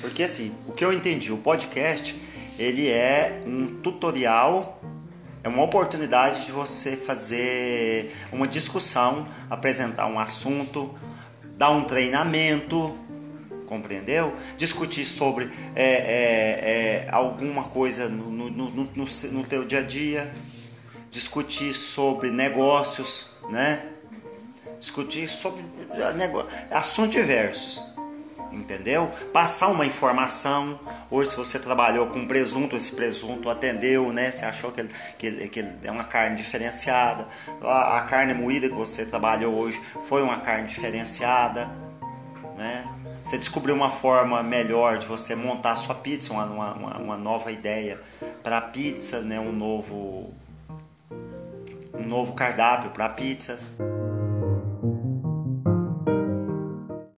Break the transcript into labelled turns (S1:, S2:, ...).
S1: Porque assim, o que eu entendi, o podcast ele é um tutorial, é uma oportunidade de você fazer uma discussão, apresentar um assunto, dar um treinamento, compreendeu? Discutir sobre é, é, é, alguma coisa no, no, no, no, teu dia a dia, discutir sobre negócios, né? Discutir sobre assuntos diversos, entendeu? Passar uma informação. Hoje, se você trabalhou com presunto, esse presunto atendeu, né? Você achou que que que é uma carne diferenciada. A, a carne moída que você trabalhou hoje foi uma carne diferenciada, né? Você descobriu uma forma melhor de você montar a sua pizza, uma, uma, uma nova ideia para pizzas, né? um, novo, um novo cardápio para pizzas.